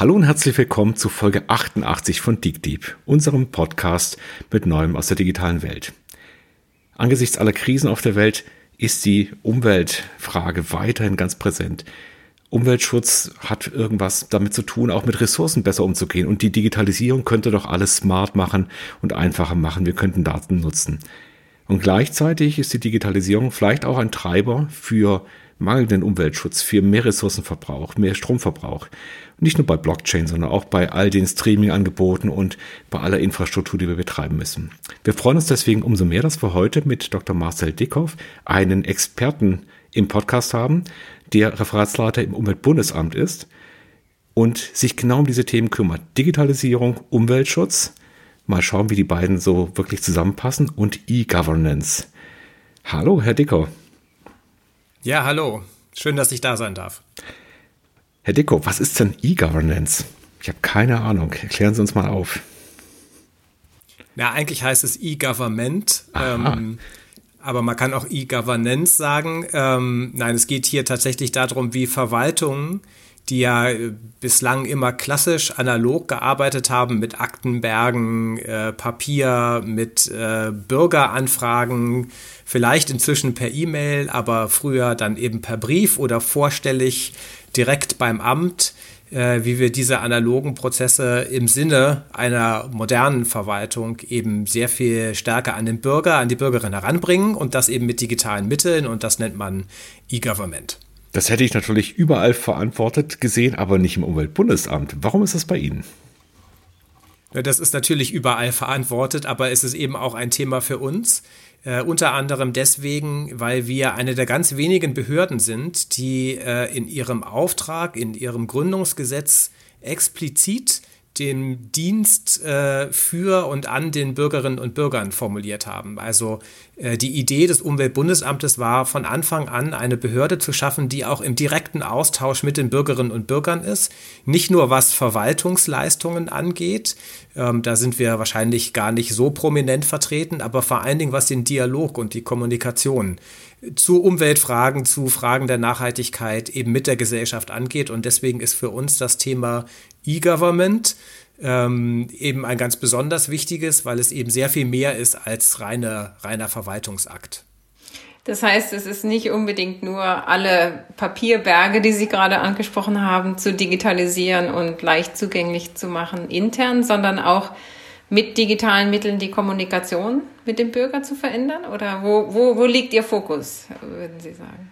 Hallo und herzlich willkommen zu Folge 88 von DeepDeep, unserem Podcast mit Neuem aus der digitalen Welt. Angesichts aller Krisen auf der Welt ist die Umweltfrage weiterhin ganz präsent. Umweltschutz hat irgendwas damit zu tun, auch mit Ressourcen besser umzugehen. Und die Digitalisierung könnte doch alles smart machen und einfacher machen. Wir könnten Daten nutzen. Und gleichzeitig ist die Digitalisierung vielleicht auch ein Treiber für mangelnden Umweltschutz, für mehr Ressourcenverbrauch, mehr Stromverbrauch. Nicht nur bei Blockchain, sondern auch bei all den Streaming-Angeboten und bei aller Infrastruktur, die wir betreiben müssen. Wir freuen uns deswegen umso mehr, dass wir heute mit Dr. Marcel Dickhoff einen Experten im Podcast haben, der Referatsleiter im Umweltbundesamt ist und sich genau um diese Themen kümmert. Digitalisierung, Umweltschutz. Mal schauen, wie die beiden so wirklich zusammenpassen und E-Governance. Hallo, Herr Dickhoff. Ja, hallo. Schön, dass ich da sein darf. Herr Dicko, was ist denn E-Governance? Ich habe keine Ahnung. Erklären Sie uns mal auf. Na, eigentlich heißt es E-Government. Ähm, aber man kann auch E-Governance sagen. Ähm, nein, es geht hier tatsächlich darum, wie Verwaltungen, die ja äh, bislang immer klassisch analog gearbeitet haben mit Aktenbergen, äh, Papier, mit äh, Bürgeranfragen, vielleicht inzwischen per E-Mail, aber früher dann eben per Brief oder vorstellig direkt beim Amt, äh, wie wir diese analogen Prozesse im Sinne einer modernen Verwaltung eben sehr viel stärker an den Bürger, an die Bürgerin heranbringen und das eben mit digitalen Mitteln und das nennt man E-Government. Das hätte ich natürlich überall verantwortet gesehen, aber nicht im Umweltbundesamt. Warum ist das bei Ihnen? Das ist natürlich überall verantwortet, aber es ist eben auch ein Thema für uns. Äh, unter anderem deswegen, weil wir eine der ganz wenigen Behörden sind, die äh, in ihrem Auftrag, in ihrem Gründungsgesetz explizit den Dienst äh, für und an den Bürgerinnen und Bürgern formuliert haben. Also äh, die Idee des Umweltbundesamtes war von Anfang an eine Behörde zu schaffen, die auch im direkten Austausch mit den Bürgerinnen und Bürgern ist. Nicht nur was Verwaltungsleistungen angeht, ähm, da sind wir wahrscheinlich gar nicht so prominent vertreten, aber vor allen Dingen was den Dialog und die Kommunikation zu Umweltfragen, zu Fragen der Nachhaltigkeit eben mit der Gesellschaft angeht. Und deswegen ist für uns das Thema E-Government ähm, eben ein ganz besonders wichtiges, weil es eben sehr viel mehr ist als reine, reiner Verwaltungsakt. Das heißt, es ist nicht unbedingt nur alle Papierberge, die Sie gerade angesprochen haben, zu digitalisieren und leicht zugänglich zu machen intern, sondern auch mit digitalen Mitteln die Kommunikation mit dem Bürger zu verändern? Oder wo, wo, wo liegt Ihr Fokus, würden Sie sagen?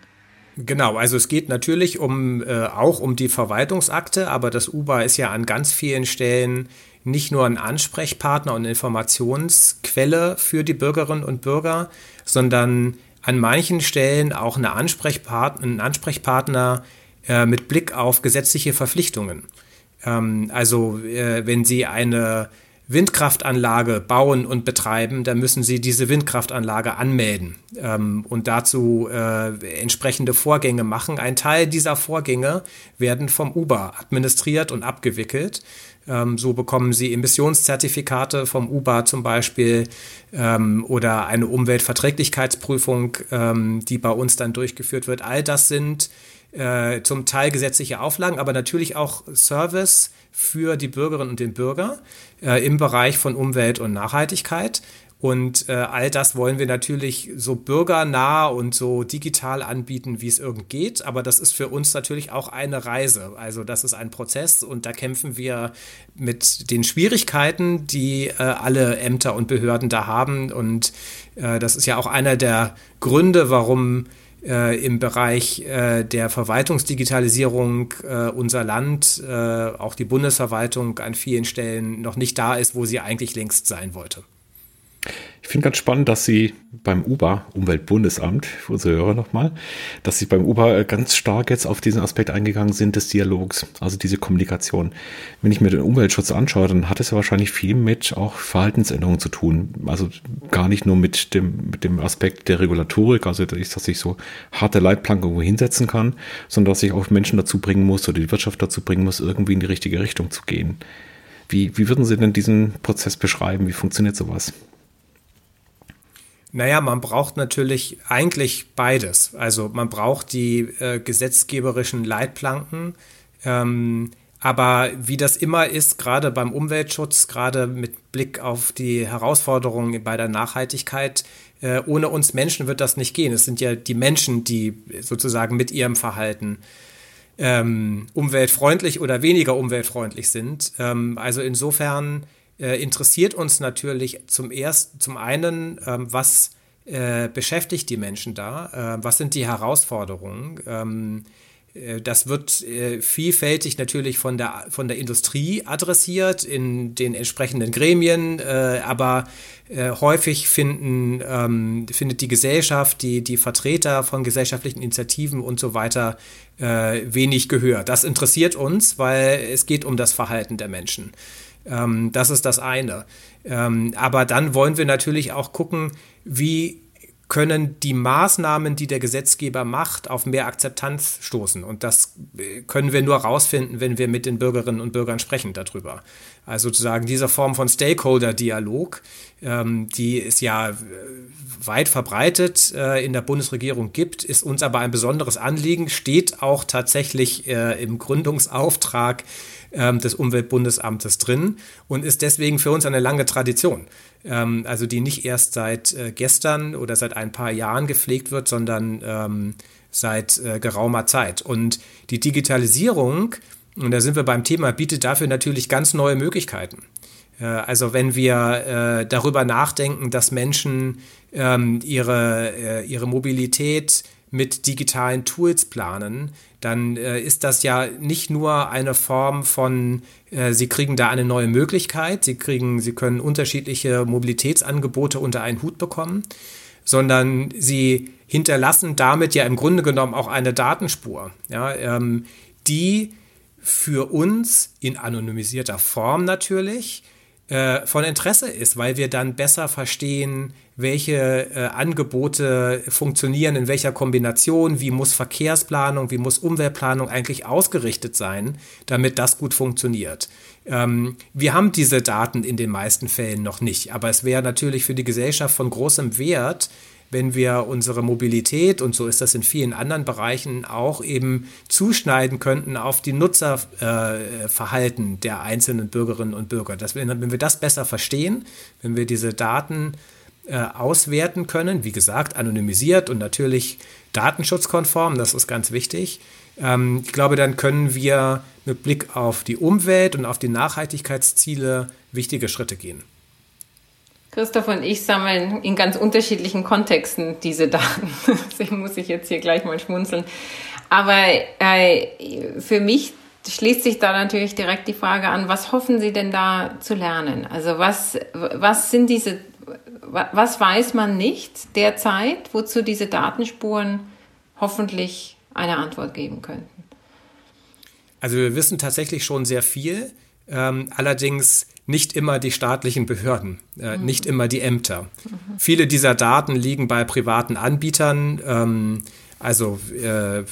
Genau, also es geht natürlich um äh, auch um die Verwaltungsakte, aber das UBA ist ja an ganz vielen Stellen nicht nur ein Ansprechpartner und Informationsquelle für die Bürgerinnen und Bürger, sondern an manchen Stellen auch eine Ansprechpartner, ein Ansprechpartner äh, mit Blick auf gesetzliche Verpflichtungen. Ähm, also äh, wenn Sie eine Windkraftanlage bauen und betreiben, dann müssen sie diese Windkraftanlage anmelden ähm, und dazu äh, entsprechende Vorgänge machen. Ein Teil dieser Vorgänge werden vom Uber administriert und abgewickelt. Ähm, so bekommen sie Emissionszertifikate vom Uber zum Beispiel ähm, oder eine Umweltverträglichkeitsprüfung, ähm, die bei uns dann durchgeführt wird. All das sind äh, zum Teil gesetzliche Auflagen, aber natürlich auch Service für die Bürgerinnen und den Bürger äh, im Bereich von Umwelt und Nachhaltigkeit. Und äh, all das wollen wir natürlich so bürgernah und so digital anbieten, wie es irgend geht. Aber das ist für uns natürlich auch eine Reise. Also das ist ein Prozess und da kämpfen wir mit den Schwierigkeiten, die äh, alle Ämter und Behörden da haben. Und äh, das ist ja auch einer der Gründe, warum äh, im Bereich äh, der Verwaltungsdigitalisierung äh, unser Land, äh, auch die Bundesverwaltung an vielen Stellen noch nicht da ist, wo sie eigentlich längst sein wollte. Ich finde ganz spannend, dass Sie beim UBA, Umweltbundesamt, für unsere Hörer nochmal, dass Sie beim UBA äh, ganz stark jetzt auf diesen Aspekt eingegangen sind des Dialogs, also diese Kommunikation. Wenn ich mir den Umweltschutz anschaue, dann hat es ja wahrscheinlich viel mit auch Verhaltensänderungen zu tun. Also gar nicht nur mit dem, mit dem Aspekt der Regulatorik, also dass ich so harte Leitplanken irgendwo hinsetzen kann, sondern dass ich auch Menschen dazu bringen muss oder die Wirtschaft dazu bringen muss, irgendwie in die richtige Richtung zu gehen. Wie, wie würden Sie denn diesen Prozess beschreiben? Wie funktioniert sowas? Naja, man braucht natürlich eigentlich beides. Also man braucht die äh, gesetzgeberischen Leitplanken, ähm, Aber wie das immer ist, gerade beim Umweltschutz, gerade mit Blick auf die Herausforderungen bei der Nachhaltigkeit, äh, ohne uns Menschen wird das nicht gehen. Es sind ja die Menschen, die sozusagen mit ihrem Verhalten ähm, umweltfreundlich oder weniger umweltfreundlich sind. Ähm, also insofern äh, interessiert uns natürlich zum ersten, zum einen, ähm, was äh, beschäftigt die Menschen da, äh, was sind die Herausforderungen. Ähm, äh, das wird äh, vielfältig natürlich von der, von der Industrie adressiert in den entsprechenden Gremien, aber häufig finden, ähm, findet die Gesellschaft, die, die Vertreter von gesellschaftlichen Initiativen und so weiter wenig Gehör. Das interessiert uns, weil es geht um das Verhalten der Menschen. Ähm, das ist das eine. Ähm, aber dann wollen wir natürlich auch gucken, wie können die Maßnahmen, die der Gesetzgeber macht, auf mehr Akzeptanz stoßen. Und das äh, können wir nur herausfinden, wenn wir mit den Bürgerinnen und Bürgern sprechen darüber. Also sozusagen diese Form von Stakeholder-Dialog, ähm, die es ja äh, weit verbreitet äh, in der Bundesregierung gibt, ist uns aber ein besonderes Anliegen, steht auch tatsächlich äh, im Gründungsauftrag ähm, des Umweltbundesamtes drin und ist deswegen für uns eine lange Tradition. Ähm, also die nicht erst seit äh, gestern oder seit ein paar Jahren gepflegt wird, sondern ähm, seit äh, geraumer Zeit. Und die Digitalisierung, und da sind wir beim Thema, bietet dafür natürlich ganz neue Möglichkeiten. Äh, also wenn wir darüber nachdenken, dass Menschen ihre, ihre Mobilität mit digitalen Tools planen, dann äh, ist das ja nicht nur eine Form von, äh, Sie kriegen da eine neue Möglichkeit, Sie kriegen, Sie können unterschiedliche Mobilitätsangebote unter einen Hut bekommen, sondern Sie hinterlassen damit ja im Grunde genommen auch eine Datenspur, ja, ähm, die für uns in anonymisierter Form natürlich äh, von Interesse ist, weil wir dann besser verstehen, welche äh, Angebote funktionieren, in welcher Kombination, wie muss Verkehrsplanung, wie muss Umweltplanung eigentlich ausgerichtet sein, damit das gut funktioniert. Ähm, wir haben diese Daten in den meisten Fällen noch nicht, aber es wäre natürlich für die Gesellschaft von großem Wert, wenn wir unsere Mobilität, und so ist das in vielen anderen Bereichen auch, eben zuschneiden könnten auf die Nutzerverhalten äh, der einzelnen Bürgerinnen und Bürger. Dass wir, wenn wir das besser verstehen, wenn wir diese Daten äh, auswerten können, wie gesagt, anonymisiert und natürlich datenschutzkonform, das ist ganz wichtig. Ähm, ich glaube, dann können wir mit Blick auf die Umwelt und auf die Nachhaltigkeitsziele wichtige Schritte gehen. Christoph und ich sammeln in ganz unterschiedlichen Kontexten diese Daten. Deswegen muss ich jetzt hier gleich mal schmunzeln. Aber äh, für mich schließt sich da natürlich direkt die Frage an, was hoffen Sie denn da zu lernen? Also was, was sind diese, was weiß man nicht derzeit, wozu diese Datenspuren hoffentlich eine Antwort geben könnten? Also wir wissen tatsächlich schon sehr viel. Ähm, allerdings nicht immer die staatlichen Behörden, äh, mhm. nicht immer die Ämter. Mhm. Viele dieser Daten liegen bei privaten Anbietern. Ähm, also äh,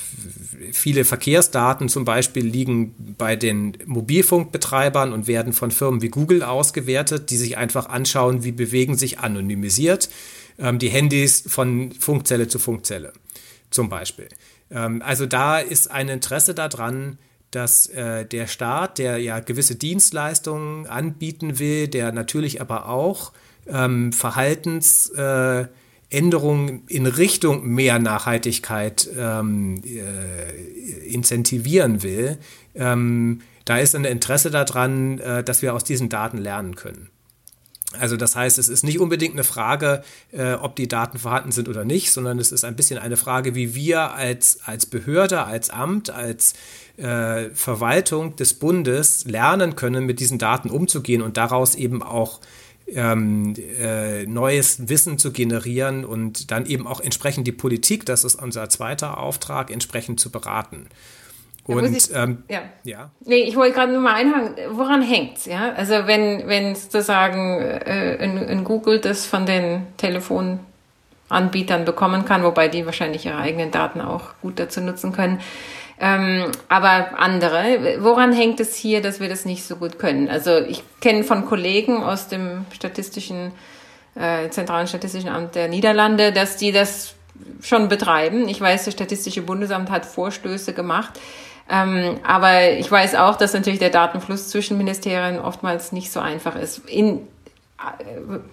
viele Verkehrsdaten zum Beispiel liegen bei den Mobilfunkbetreibern und werden von Firmen wie Google ausgewertet, die sich einfach anschauen, wie bewegen sich anonymisiert ähm, die Handys von Funkzelle zu Funkzelle zum Beispiel. Ähm, also da ist ein Interesse daran, dass äh, der Staat, der ja gewisse Dienstleistungen anbieten will, der natürlich aber auch ähm, Verhaltensänderungen äh, in Richtung mehr Nachhaltigkeit ähm, äh, incentivieren will, ähm, da ist ein Interesse daran, äh, dass wir aus diesen Daten lernen können. Also das heißt, es ist nicht unbedingt eine Frage, äh, ob die Daten vorhanden sind oder nicht, sondern es ist ein bisschen eine Frage, wie wir als, als Behörde, als Amt, als äh, Verwaltung des Bundes lernen können, mit diesen Daten umzugehen und daraus eben auch ähm, äh, neues Wissen zu generieren und dann eben auch entsprechend die Politik, das ist unser zweiter Auftrag, entsprechend zu beraten. Und ich, ähm, ja. ja. Nee, ich wollte gerade nur mal einhaken, woran hängt's, ja? Also wenn, wenn sozusagen äh, in, in Google das von den Telefonanbietern bekommen kann, wobei die wahrscheinlich ihre eigenen Daten auch gut dazu nutzen können. Ähm, aber andere, woran hängt es hier, dass wir das nicht so gut können? Also ich kenne von Kollegen aus dem statistischen, äh, zentralen statistischen Amt der Niederlande, dass die das schon betreiben. Ich weiß, das Statistische Bundesamt hat Vorstöße gemacht. Ähm, aber ich weiß auch, dass natürlich der Datenfluss zwischen Ministerien oftmals nicht so einfach ist. In, äh,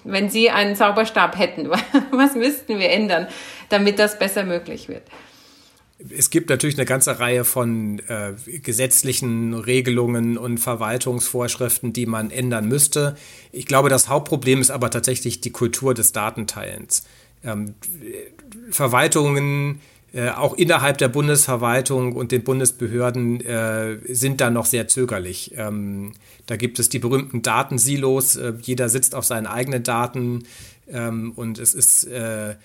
wenn Sie einen Zauberstab hätten, was müssten wir ändern, damit das besser möglich wird? Es gibt natürlich eine ganze Reihe von äh, gesetzlichen Regelungen und Verwaltungsvorschriften, die man ändern müsste. Ich glaube, das Hauptproblem ist aber tatsächlich die Kultur des Datenteilens. Ähm, Verwaltungen, äh, auch innerhalb der Bundesverwaltung und den Bundesbehörden äh, sind da noch sehr zögerlich. Ähm, da gibt es die berühmten Datensilos. Äh, jeder sitzt auf seinen eigenen Daten ähm, und es ist äh,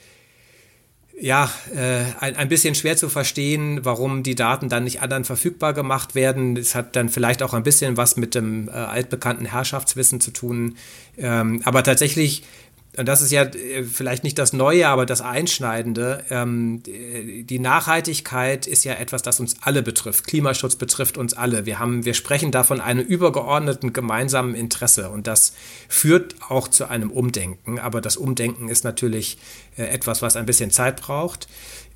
ja, äh, ein, ein bisschen schwer zu verstehen, warum die Daten dann nicht anderen verfügbar gemacht werden. Es hat dann vielleicht auch ein bisschen was mit dem äh, altbekannten Herrschaftswissen zu tun. Ähm, aber tatsächlich und das ist ja äh, vielleicht nicht das Neue, aber das Einschneidende. Ähm, die Nachhaltigkeit ist ja etwas, das uns alle betrifft. Klimaschutz betrifft uns alle. Wir haben, wir sprechen da von einem übergeordneten gemeinsamen Interesse und das führt auch zu einem Umdenken. Aber das Umdenken ist natürlich äh, etwas, was ein bisschen Zeit braucht.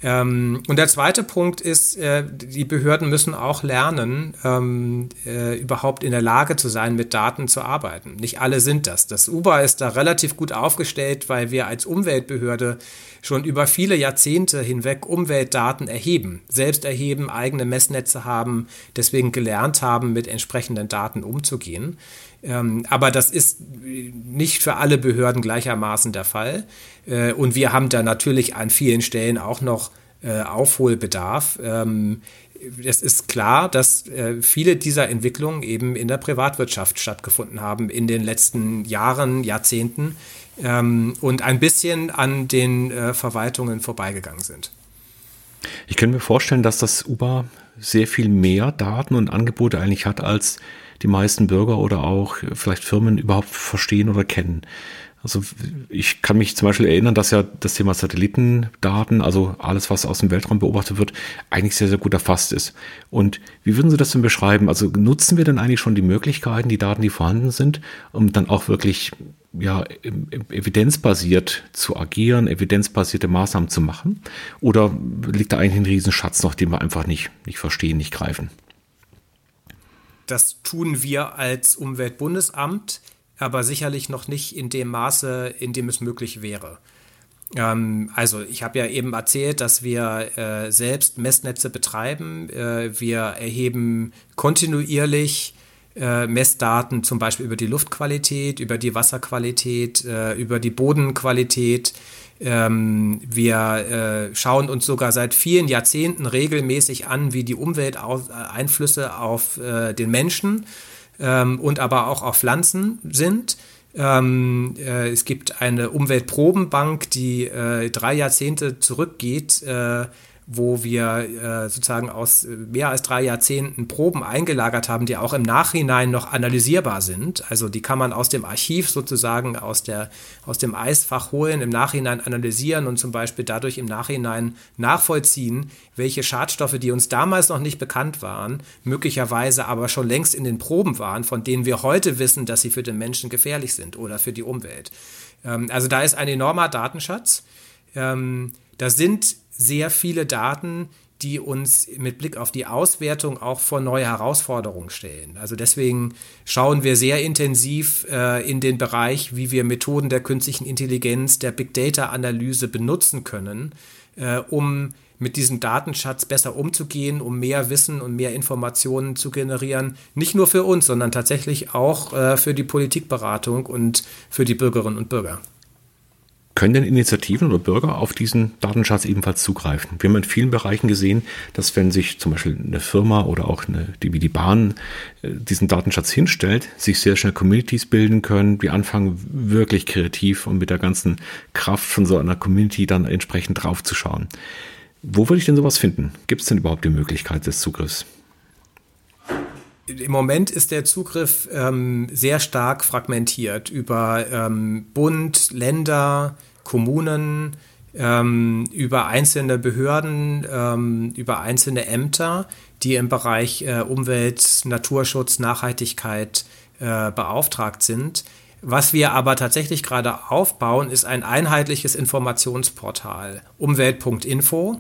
Ähm, und der zweite Punkt ist, äh, die Behörden müssen auch lernen, ähm, äh, überhaupt in der Lage zu sein, mit Daten zu arbeiten. Nicht alle sind das. Das UBA ist da relativ gut aufgestellt, weil wir als Umweltbehörde schon über viele Jahrzehnte hinweg Umweltdaten erheben, selbst erheben, eigene Messnetze haben, deswegen gelernt haben, mit entsprechenden Daten umzugehen. Ähm, aber das ist nicht für alle Behörden gleichermaßen der Fall. Äh, und wir haben da natürlich an vielen Stellen auch noch äh, Aufholbedarf. Ähm, es ist klar, dass äh, viele dieser Entwicklungen eben in der Privatwirtschaft stattgefunden haben in den letzten Jahren, Jahrzehnten ähm, und ein bisschen an den Verwaltungen vorbeigegangen sind. Ich kann mir vorstellen, dass das Uber sehr viel mehr Daten und Angebote eigentlich hat, als die meisten Bürger oder auch vielleicht Firmen überhaupt verstehen oder kennen. Also ich kann mich zum Beispiel erinnern, dass ja das Thema Satellitendaten, also alles, was aus dem Weltraum beobachtet wird, eigentlich sehr, sehr gut erfasst ist. Und wie würden Sie das denn beschreiben? Also nutzen wir denn eigentlich schon die Möglichkeiten, die Daten, die vorhanden sind, um dann auch wirklich ja, evidenzbasiert zu agieren, evidenzbasierte Maßnahmen zu machen? Oder liegt da eigentlich ein Riesenschatz noch, den wir einfach nicht, nicht verstehen, nicht greifen? Das tun wir als Umweltbundesamt aber sicherlich noch nicht in dem Maße, in dem es möglich wäre. Ähm, also ich habe ja eben erzählt, dass wir äh, selbst Messnetze betreiben. Äh, wir erheben kontinuierlich äh, Messdaten zum Beispiel über die Luftqualität, über die Wasserqualität, äh, über die Bodenqualität. Ähm, wir äh, schauen uns sogar seit vielen Jahrzehnten regelmäßig an, wie die Umwelteinflüsse auf äh, den Menschen ähm, und aber auch auf Pflanzen sind. Ähm, äh, es gibt eine Umweltprobenbank, die äh, drei Jahrzehnte zurückgeht, äh, wo wir äh, sozusagen aus mehr als drei Jahrzehnten Proben eingelagert haben, die auch im Nachhinein noch analysierbar sind. Also die kann man aus dem Archiv sozusagen aus, der, aus dem Eisfach holen, im Nachhinein analysieren und zum Beispiel dadurch im Nachhinein nachvollziehen, welche Schadstoffe, die uns damals noch nicht bekannt waren, möglicherweise aber schon längst in den Proben waren, von denen wir heute wissen, dass sie für den Menschen gefährlich sind oder für die Umwelt. Ähm, also da ist ein enormer Datenschatz. Ähm, da sind sehr viele Daten, die uns mit Blick auf die Auswertung auch vor neue Herausforderungen stellen. Also deswegen schauen wir sehr intensiv äh, in den Bereich, wie wir Methoden der künstlichen Intelligenz, der Big Data-Analyse benutzen können, äh, um mit diesem Datenschatz besser umzugehen, um mehr Wissen und mehr Informationen zu generieren. Nicht nur für uns, sondern tatsächlich auch äh, für die Politikberatung und für die Bürgerinnen und Bürger. Können denn Initiativen oder Bürger auf diesen Datenschatz ebenfalls zugreifen? Wir haben in vielen Bereichen gesehen, dass wenn sich zum Beispiel eine Firma oder auch eine, die wie die Bahn äh, diesen Datenschatz hinstellt, sich sehr schnell Communities bilden können, die anfangen wirklich kreativ und mit der ganzen Kraft von so einer Community dann entsprechend draufzuschauen. Wo würde ich denn sowas finden? Gibt es denn überhaupt die Möglichkeit des Zugriffs? Im Moment ist der Zugriff ähm, sehr stark fragmentiert über ähm, Bund, Länder, Kommunen, ähm, über einzelne Behörden, ähm, über einzelne Ämter, die im Bereich äh, Umwelt, Naturschutz, Nachhaltigkeit äh, beauftragt sind. Was wir aber tatsächlich gerade aufbauen, ist ein einheitliches Informationsportal, umwelt.info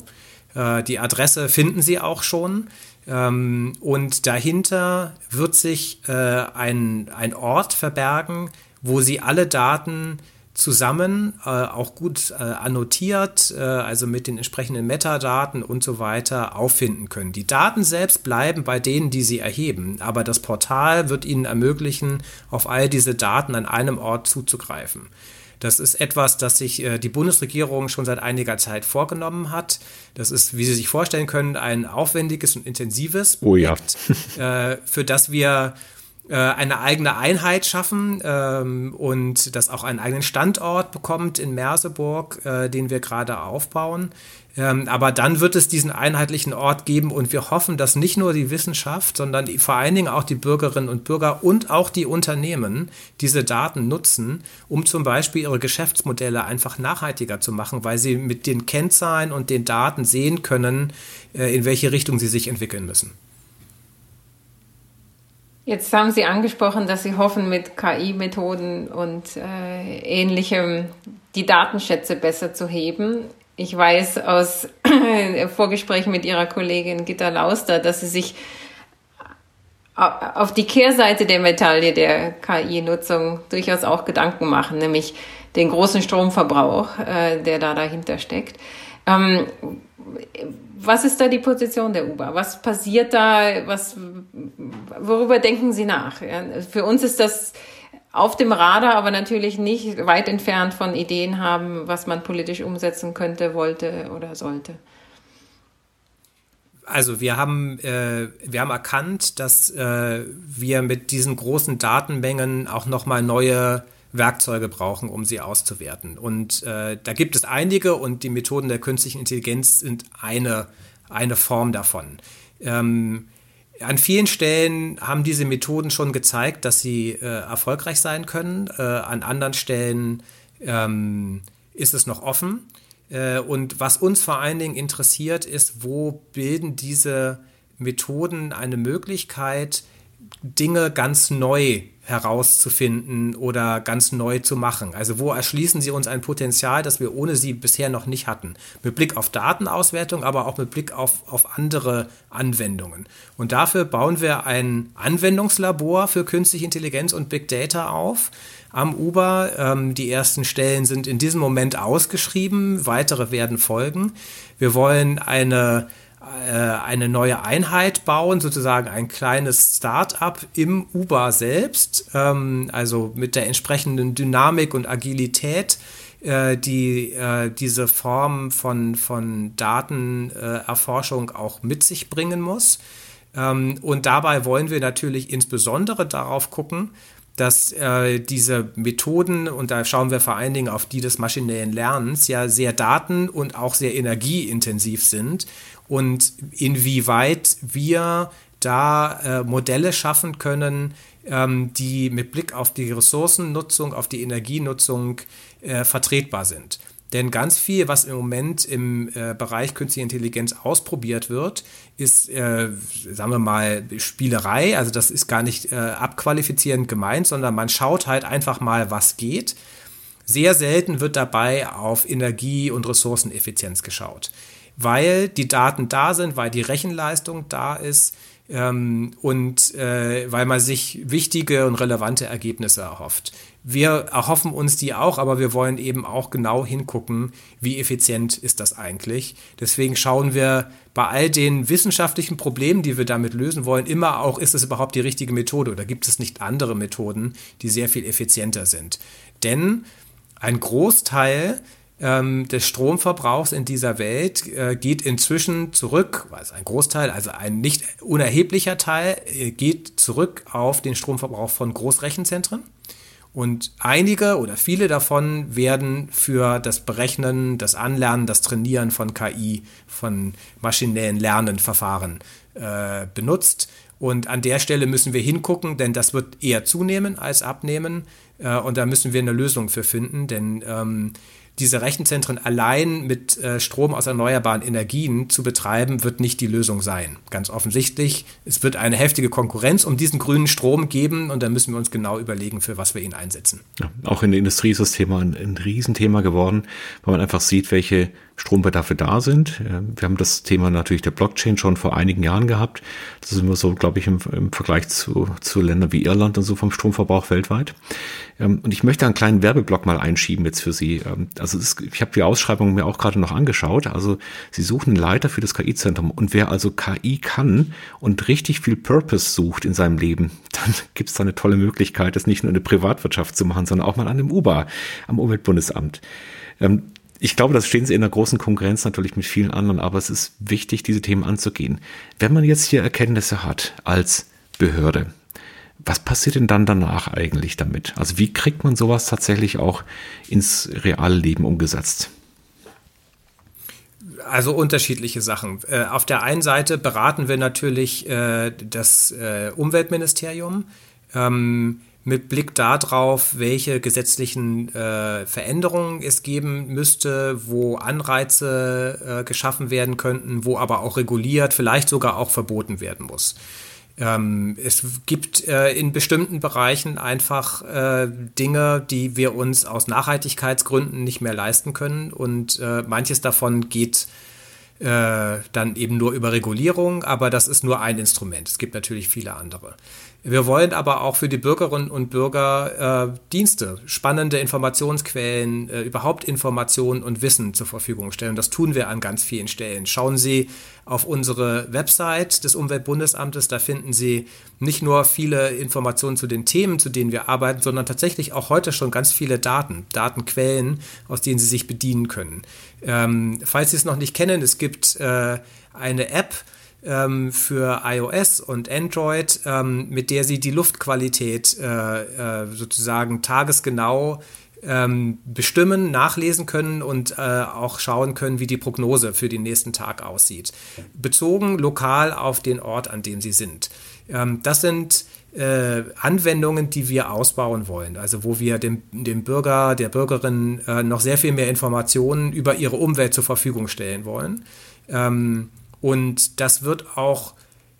Äh, die Adresse finden Sie auch schon. Ähm, und dahinter wird sich äh, ein, ein Ort verbergen, wo Sie alle Daten zusammen, äh, auch gut äh, annotiert, äh, also mit den entsprechenden Metadaten und so weiter auffinden können. Die Daten selbst bleiben bei denen, die sie erheben, aber das Portal wird ihnen ermöglichen, auf all diese Daten an einem Ort zuzugreifen. Das ist etwas, das sich äh, die Bundesregierung schon seit einiger Zeit vorgenommen hat. Das ist, wie Sie sich vorstellen können, ein aufwendiges und intensives Projekt, oh ja. äh, für das wir eine eigene Einheit schaffen ähm, und das auch einen eigenen Standort bekommt in Merseburg, äh, den wir gerade aufbauen. Ähm, aber dann wird es diesen einheitlichen Ort geben und wir hoffen, dass nicht nur die Wissenschaft, sondern die, vor allen Dingen auch die Bürgerinnen und Bürger und auch die Unternehmen diese Daten nutzen, um zum Beispiel ihre Geschäftsmodelle einfach nachhaltiger zu machen, weil sie mit den Kennzahlen und den Daten sehen können, äh, in welche Richtung sie sich entwickeln müssen. Jetzt haben Sie angesprochen, dass Sie hoffen, mit KI-Methoden und äh, ähnlichem die Datenschätze besser zu heben. Ich weiß aus Vorgesprächen mit Ihrer Kollegin Gitta Lauster, dass Sie sich auf die Kehrseite der Medaille der KI-Nutzung durchaus auch Gedanken machen, nämlich den großen Stromverbrauch, äh, der da dahinter steckt. Ähm, was ist da die Position der Uber? Was passiert da? Was, worüber denken Sie nach? Für uns ist das auf dem Radar, aber natürlich nicht weit entfernt von Ideen haben, was man politisch umsetzen könnte, wollte oder sollte. Also wir haben, äh, wir haben erkannt, dass äh, wir mit diesen großen Datenmengen auch nochmal neue Werkzeuge brauchen, um sie auszuwerten. Und äh, da gibt es einige und die Methoden der künstlichen Intelligenz sind eine, eine Form davon. Ähm, an vielen Stellen haben diese Methoden schon gezeigt, dass sie äh, erfolgreich sein können. Äh, an anderen Stellen ähm, ist es noch offen. Äh, und was uns vor allen Dingen interessiert, ist, wo bilden diese Methoden eine Möglichkeit, Dinge ganz neu herauszufinden oder ganz neu zu machen? Also wo erschließen sie uns ein Potenzial, das wir ohne sie bisher noch nicht hatten? Mit Blick auf Datenauswertung, aber auch mit Blick auf, auf andere Anwendungen. Und dafür bauen wir ein Anwendungslabor für künstliche Intelligenz und Big Data auf am Uber. Ähm, die ersten Stellen sind in diesem Moment ausgeschrieben, weitere werden folgen. Wir wollen eine eine neue Einheit bauen, sozusagen ein kleines Start-up im Uber selbst, ähm, also mit der entsprechenden Dynamik und Agilität, äh, die äh, diese Form von, von Datenerforschung auch mit sich bringen muss. Ähm, und dabei wollen wir natürlich insbesondere darauf gucken, dass äh, diese Methoden, und da schauen wir vor allen Dingen auf die des maschinellen Lernens, ja sehr daten- und auch sehr energieintensiv sind und inwieweit wir da äh, Modelle schaffen können, ähm, die mit Blick auf die Ressourcennutzung, auf die Energienutzung äh, vertretbar sind. Denn ganz viel, was im Moment im äh, Bereich künstliche Intelligenz ausprobiert wird, ist, äh, sagen wir mal, Spielerei. Also das ist gar nicht äh, abqualifizierend gemeint, sondern man schaut halt einfach mal, was geht. Sehr selten wird dabei auf Energie- und Ressourceneffizienz geschaut weil die Daten da sind, weil die Rechenleistung da ist ähm, und äh, weil man sich wichtige und relevante Ergebnisse erhofft. Wir erhoffen uns die auch, aber wir wollen eben auch genau hingucken, wie effizient ist das eigentlich. Deswegen schauen wir bei all den wissenschaftlichen Problemen, die wir damit lösen wollen, immer auch, ist es überhaupt die richtige Methode oder gibt es nicht andere Methoden, die sehr viel effizienter sind. Denn ein Großteil ähm, des Stromverbrauchs in dieser Welt äh, geht inzwischen zurück, also ein Großteil, also ein nicht unerheblicher Teil, äh, geht zurück auf den Stromverbrauch von Großrechenzentren. Und einige oder viele davon werden für das Berechnen, das Anlernen, das Trainieren von KI, von maschinellen Lernenverfahren äh, benutzt. Und an der Stelle müssen wir hingucken, denn das wird eher zunehmen als abnehmen. Äh, und da müssen wir eine Lösung für finden, denn ähm, diese Rechenzentren allein mit äh, Strom aus erneuerbaren Energien zu betreiben, wird nicht die Lösung sein. Ganz offensichtlich, es wird eine heftige Konkurrenz um diesen grünen Strom geben und da müssen wir uns genau überlegen, für was wir ihn einsetzen. Ja, auch in der Industrie ist das Thema ein, ein Riesenthema geworden, weil man einfach sieht, welche Strombedarfe da sind. Wir haben das Thema natürlich der Blockchain schon vor einigen Jahren gehabt. Das sind wir so, glaube ich, im, im Vergleich zu, zu Ländern wie Irland und so vom Stromverbrauch weltweit. Ähm, und ich möchte einen kleinen Werbeblock mal einschieben jetzt für Sie. Ähm, also ist, ich habe die Ausschreibung mir auch gerade noch angeschaut. Also Sie suchen einen Leiter für das KI-Zentrum. Und wer also KI kann und richtig viel Purpose sucht in seinem Leben, dann gibt es da eine tolle Möglichkeit, das nicht nur in der Privatwirtschaft zu machen, sondern auch mal an dem UBA, am Umweltbundesamt. Ich glaube, das stehen sie in einer großen Konkurrenz natürlich mit vielen anderen, aber es ist wichtig, diese Themen anzugehen. Wenn man jetzt hier Erkenntnisse hat als Behörde, was passiert denn dann danach eigentlich damit? Also wie kriegt man sowas tatsächlich auch ins reale Leben umgesetzt? Also unterschiedliche Sachen. Äh, auf der einen Seite beraten wir natürlich äh, das äh, Umweltministerium ähm, mit Blick darauf, welche gesetzlichen Veränderungen es geben müsste, wo Anreize geschaffen werden könnten, wo aber auch reguliert, vielleicht sogar auch verboten werden muss. Ähm, es gibt äh, in bestimmten Bereichen einfach äh, Dinge, die wir uns aus Nachhaltigkeitsgründen nicht mehr leisten können und äh, manches davon geht äh, dann eben nur über Regulierung, aber das ist nur ein Instrument. Es gibt natürlich viele andere. Wir wollen aber auch für die Bürgerinnen und Bürger äh, Dienste, spannende Informationsquellen, äh, überhaupt Informationen und Wissen zur Verfügung stellen. Das tun wir an ganz vielen Stellen. Schauen Sie auf unsere Website des Umweltbundesamtes, da finden Sie nicht nur viele Informationen zu den Themen, zu denen wir arbeiten, sondern tatsächlich auch heute schon ganz viele Daten, Datenquellen, aus denen Sie sich bedienen können. Ähm, falls Sie es noch nicht kennen, es gibt äh, eine App, ähm, für iOS und Android, ähm, mit der sie die Luftqualität äh, äh, sozusagen tagesgenau ähm, bestimmen, nachlesen können und äh, auch schauen können, wie die Prognose für den nächsten Tag aussieht. Bezogen lokal auf den Ort, an dem sie sind. Ähm, das sind äh, Anwendungen, die wir ausbauen wollen. Also wo wir dem, dem Bürger, der Bürgerin äh, noch sehr viel mehr Informationen über ihre Umwelt zur Verfügung stellen wollen. Ähm, und das wird auch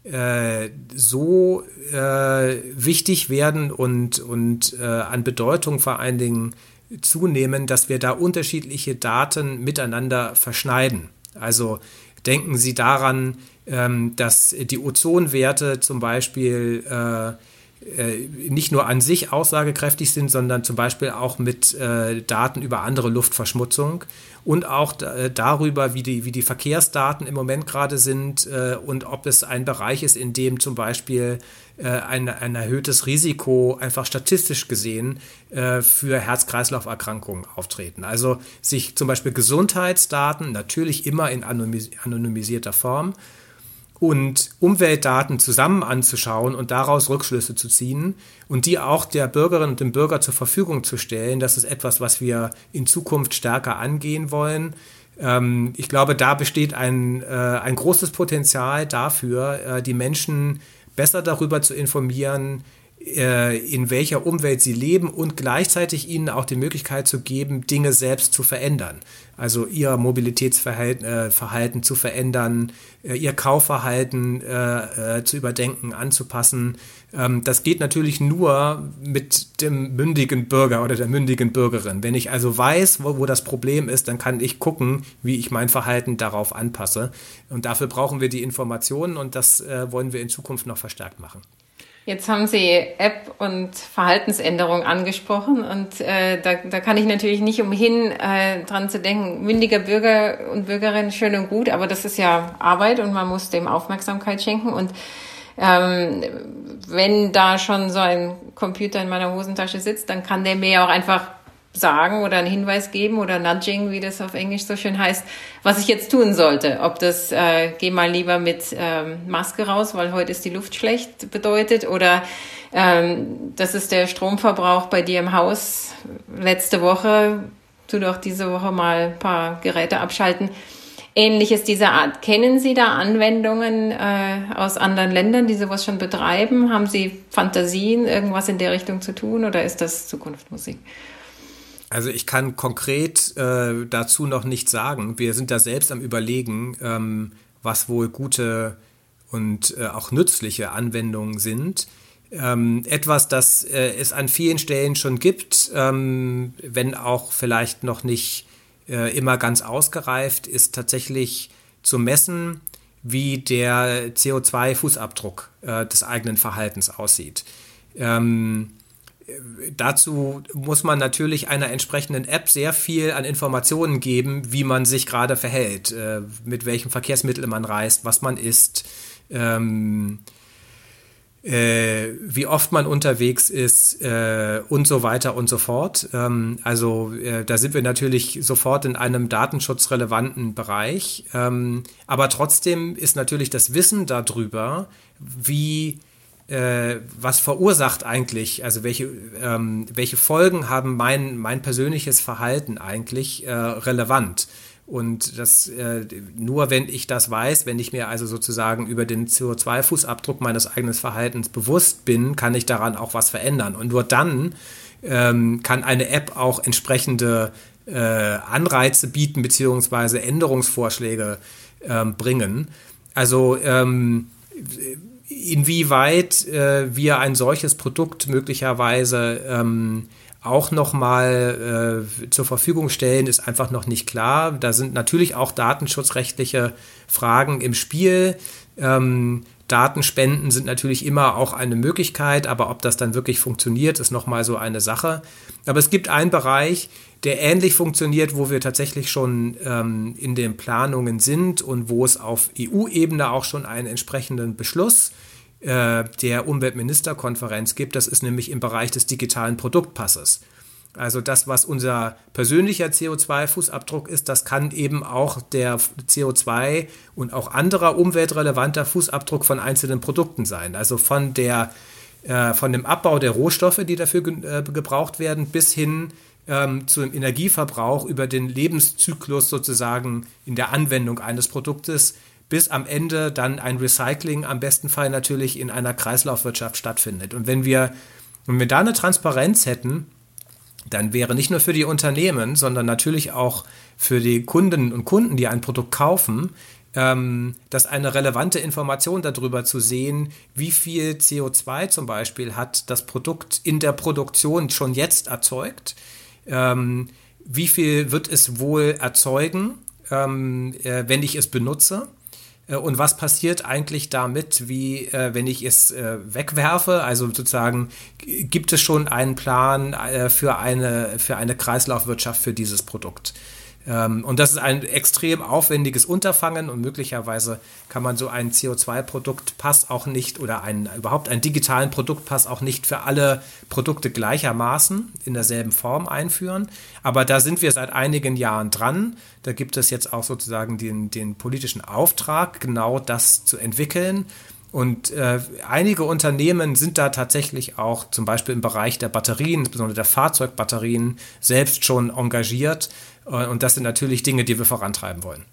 äh, so äh, wichtig werden und, und äh, an Bedeutung vor allen Dingen zunehmen, dass wir da unterschiedliche Daten miteinander verschneiden. Also denken Sie daran, ähm, dass die Ozonwerte zum Beispiel äh, nicht nur an sich aussagekräftig sind, sondern zum Beispiel auch mit äh, Daten über andere Luftverschmutzung und auch äh, darüber, wie die, wie die Verkehrsdaten im Moment gerade sind äh, und ob es ein Bereich ist, in dem zum Beispiel äh, ein, ein erhöhtes Risiko einfach statistisch gesehen äh, für Herz-Kreislauf-Erkrankungen auftreten. Also sich zum Beispiel Gesundheitsdaten natürlich immer in anonymisierter Form und Umweltdaten zusammen anzuschauen und daraus Rückschlüsse zu ziehen und die auch der Bürgerin und dem Bürger zur Verfügung zu stellen. Das ist etwas, was wir in Zukunft stärker angehen wollen. Ähm, ich glaube, da besteht ein, äh, ein großes Potenzial dafür, äh, die Menschen besser darüber zu informieren, äh, in welcher Umwelt sie leben und gleichzeitig ihnen auch die Möglichkeit zu geben, Dinge selbst zu verändern. Also ihr Mobilitätsverhalten äh, zu verändern, äh, ihr Kaufverhalten zu überdenken, anzupassen. Ähm, das geht natürlich nur mit dem mündigen Bürger oder der mündigen Bürgerin. Wenn ich also weiß, wo, wo das Problem ist, dann kann ich gucken, wie ich mein Verhalten darauf anpasse. Und dafür brauchen wir die Informationen und das wollen wir in Zukunft noch verstärkt machen. Jetzt haben Sie App und Verhaltensänderung angesprochen und äh, da, da kann ich natürlich nicht umhin, äh, dran zu denken, mündiger Bürger und Bürgerin, schön und gut, aber das ist ja Arbeit und man muss dem Aufmerksamkeit schenken und ähm, wenn da schon so ein Computer in meiner Hosentasche sitzt, dann kann der mir ja auch einfach sagen oder einen Hinweis geben oder nudging, wie das auf Englisch so schön heißt, was ich jetzt tun sollte. Ob das äh, geh mal lieber mit ähm, Maske raus, weil heute ist die Luft schlecht bedeutet oder ähm, das ist der Stromverbrauch bei dir im Haus letzte Woche, tu doch diese Woche mal ein paar Geräte abschalten. Ähnliches dieser Art. Kennen Sie da Anwendungen äh, aus anderen Ländern, die sowas schon betreiben? Haben Sie Fantasien, irgendwas in der Richtung zu tun oder ist das Zukunftsmusik? Also ich kann konkret äh, dazu noch nichts sagen. Wir sind da selbst am Überlegen, ähm, was wohl gute und äh, auch nützliche Anwendungen sind. Ähm, etwas, das äh, es an vielen Stellen schon gibt, ähm, wenn auch vielleicht noch nicht äh, immer ganz ausgereift, ist tatsächlich zu messen, wie der CO2-Fußabdruck äh, des eigenen Verhaltens aussieht. Ähm, dazu muss man natürlich einer entsprechenden App sehr viel an Informationen geben, wie man sich gerade verhält, äh, mit welchem Verkehrsmittel man reist, was man isst, ähm, äh, wie oft man unterwegs ist äh, und so weiter und so fort. Ähm, also äh, da sind wir natürlich sofort in einem datenschutzrelevanten Bereich. Ähm, aber trotzdem ist natürlich das Wissen darüber, wie äh, was verursacht eigentlich, also welche, ähm, welche Folgen haben mein, mein persönliches Verhalten eigentlich äh, relevant. Und das äh, nur wenn ich das weiß, wenn ich mir also sozusagen über den CO2-Fußabdruck meines eigenen Verhaltens bewusst bin, kann ich daran auch was verändern. Und nur dann ähm, kann eine App auch entsprechende äh, Anreize bieten, beziehungsweise Änderungsvorschläge ähm, bringen. Also ähm, inwieweit äh, wir ein solches Produkt möglicherweise ähm, auch nochmal äh, zur Verfügung stellen, ist einfach noch nicht klar. Da sind natürlich auch datenschutzrechtliche Fragen im Spiel. Ähm, Datenspenden sind natürlich immer auch eine Möglichkeit, aber ob das dann wirklich funktioniert, ist nochmal so eine Sache. Aber es gibt einen Bereich, der ähnlich funktioniert, wo wir tatsächlich schon ähm, in den Planungen sind und wo es auf EU-Ebene auch schon einen entsprechenden Beschluss äh, der Umweltministerkonferenz gibt. Das ist nämlich im Bereich des digitalen Produktpasses. Also das, was unser persönlicher CO2-Fußabdruck ist, das kann eben auch der CO2 und auch anderer umweltrelevanter Fußabdruck von einzelnen Produkten sein. Also von der äh, von dem Abbau der Rohstoffe, die dafür ge äh, gebraucht werden, bis hin ähm, zum Energieverbrauch über den Lebenszyklus sozusagen in der Anwendung eines Produktes bis am Ende dann ein Recycling am besten Fall natürlich in einer Kreislaufwirtschaft stattfindet. Und wenn wir, wenn wir da eine Transparenz hätten, dann wäre nicht nur für die Unternehmen, sondern natürlich auch für die Kundinnen und Kunden, die ein Produkt kaufen, ähm, das eine relevante Information darüber zu sehen, wie viel CO2 zum Beispiel hat das Produkt in der Produktion schon jetzt erzeugt, ähm, wie viel wird es wohl erzeugen, ähm, äh, wenn ich es benutze und was passiert eigentlich damit, wie äh, wenn ich es äh, wegwerfe? Also sozusagen gibt es schon einen Plan äh, für eine für eine Kreislaufwirtschaft für dieses Produkt? Ähm, und das ist ein extrem aufwendiges Unterfangen und möglicherweise kann man so einen CO2-Produktpass auch nicht oder einen, überhaupt einen digitalen Produktpass auch nicht für alle Produkte gleichermaßen in derselben Form einführen. Aber da sind wir seit einigen Jahren dran. Da gibt es jetzt auch sozusagen den, den politischen Auftrag, genau das zu entwickeln. Und äh, einige Unternehmen sind da tatsächlich auch zum Beispiel im Bereich der Batterien, insbesondere der Fahrzeugbatterien, selbst schon engagiert. Äh, und das sind natürlich Dinge, die wir vorantreiben wollen.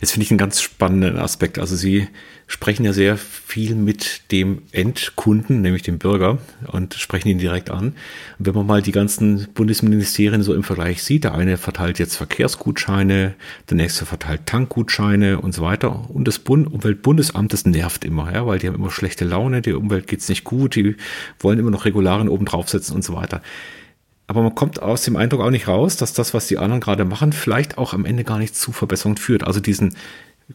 Das finde ich einen ganz spannenden Aspekt. Also Sie sprechen ja sehr viel mit dem Endkunden, nämlich dem Bürger, und sprechen ihn direkt an. Und wenn man mal die ganzen Bundesministerien so im Vergleich sieht, der eine verteilt jetzt Verkehrsgutscheine, der nächste verteilt Tankgutscheine und so weiter. Und das Bund Umweltbundesamt, das nervt immer, ja, weil die haben immer schlechte Laune, die Umwelt geht's nicht gut, die wollen immer noch Regularien oben draufsetzen und so weiter. Aber man kommt aus dem Eindruck auch nicht raus, dass das, was die anderen gerade machen, vielleicht auch am Ende gar nicht zu Verbesserungen führt. Also diesen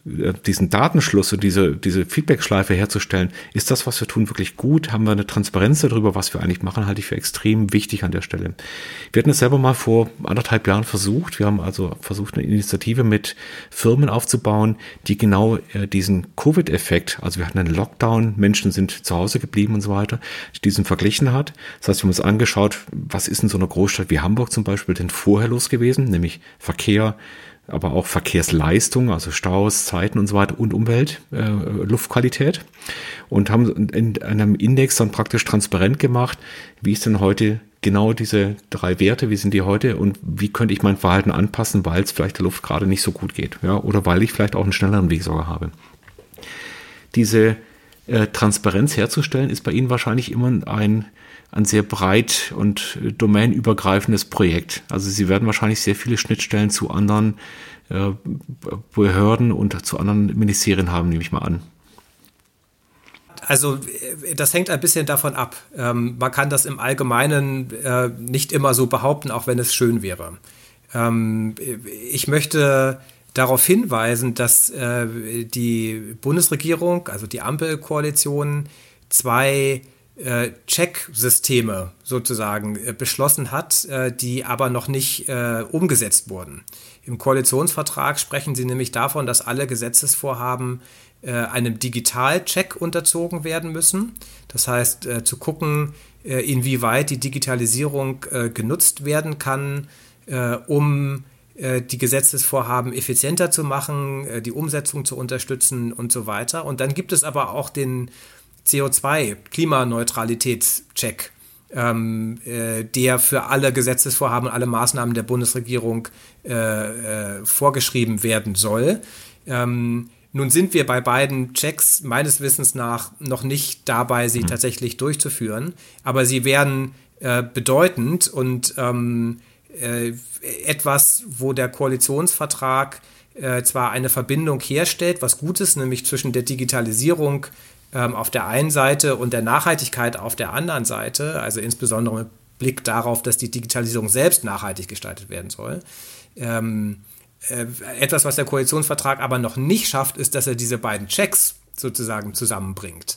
diesen Datenschluss und diese, diese Feedback-Schleife herzustellen, ist das, was wir tun, wirklich gut? Haben wir eine Transparenz darüber, was wir eigentlich machen, halte ich für extrem wichtig an der Stelle. Wir hatten es selber mal vor anderthalb Jahren versucht. Wir haben also versucht, eine Initiative mit Firmen aufzubauen, die genau äh, diesen Covid-Effekt, also wir hatten einen Lockdown, Menschen sind zu Hause geblieben und so weiter, diesen verglichen hat. Das heißt, wir haben uns angeschaut, was ist in so einer Großstadt wie Hamburg zum Beispiel denn vorher los gewesen, nämlich Verkehr, aber auch Verkehrsleistung, also Staus, Zeiten und so weiter und Umwelt, äh, Luftqualität und haben in einem Index dann praktisch transparent gemacht, wie ist denn heute genau diese drei Werte, wie sind die heute und wie könnte ich mein Verhalten anpassen, weil es vielleicht der Luft gerade nicht so gut geht, ja, oder weil ich vielleicht auch einen schnelleren Weg sogar habe. Diese äh, Transparenz herzustellen, ist bei Ihnen wahrscheinlich immer ein ein sehr breit und domänenübergreifendes Projekt. Also Sie werden wahrscheinlich sehr viele Schnittstellen zu anderen äh, Behörden und zu anderen Ministerien haben, nehme ich mal an. Also äh, das hängt ein bisschen davon ab. Ähm, man kann das im Allgemeinen äh, nicht immer so behaupten, auch wenn es schön wäre. Ähm, ich möchte darauf hinweisen, dass die Bundesregierung, also die Ampelkoalition, zwei äh, Check-Systeme sozusagen äh, beschlossen hat, äh, die aber noch nicht äh, umgesetzt wurden. Im Koalitionsvertrag sprechen sie nämlich davon, dass alle Gesetzesvorhaben äh, einem Digital-Check unterzogen werden müssen. Das heißt, äh, zu gucken, inwieweit die Digitalisierung genutzt werden kann, um die Gesetzesvorhaben effizienter zu machen, die Umsetzung zu unterstützen und so weiter. Und dann gibt es aber auch den CO2-Klimaneutralitätscheck, ähm, äh, der für alle Gesetzesvorhaben und alle Maßnahmen der Bundesregierung äh, äh, vorgeschrieben werden soll. Ähm, nun sind wir bei beiden Checks meines Wissens nach noch nicht dabei, sie mhm. tatsächlich durchzuführen, aber sie werden äh, bedeutend und ähm, äh, etwas, wo der Koalitionsvertrag äh, zwar eine Verbindung herstellt, was gut ist, nämlich zwischen der Digitalisierung ähm, auf der einen Seite und der Nachhaltigkeit auf der anderen Seite, also insbesondere mit Blick darauf, dass die Digitalisierung selbst nachhaltig gestaltet werden soll. Ähm, äh, etwas, was der Koalitionsvertrag aber noch nicht schafft, ist, dass er diese beiden Checks sozusagen zusammenbringt.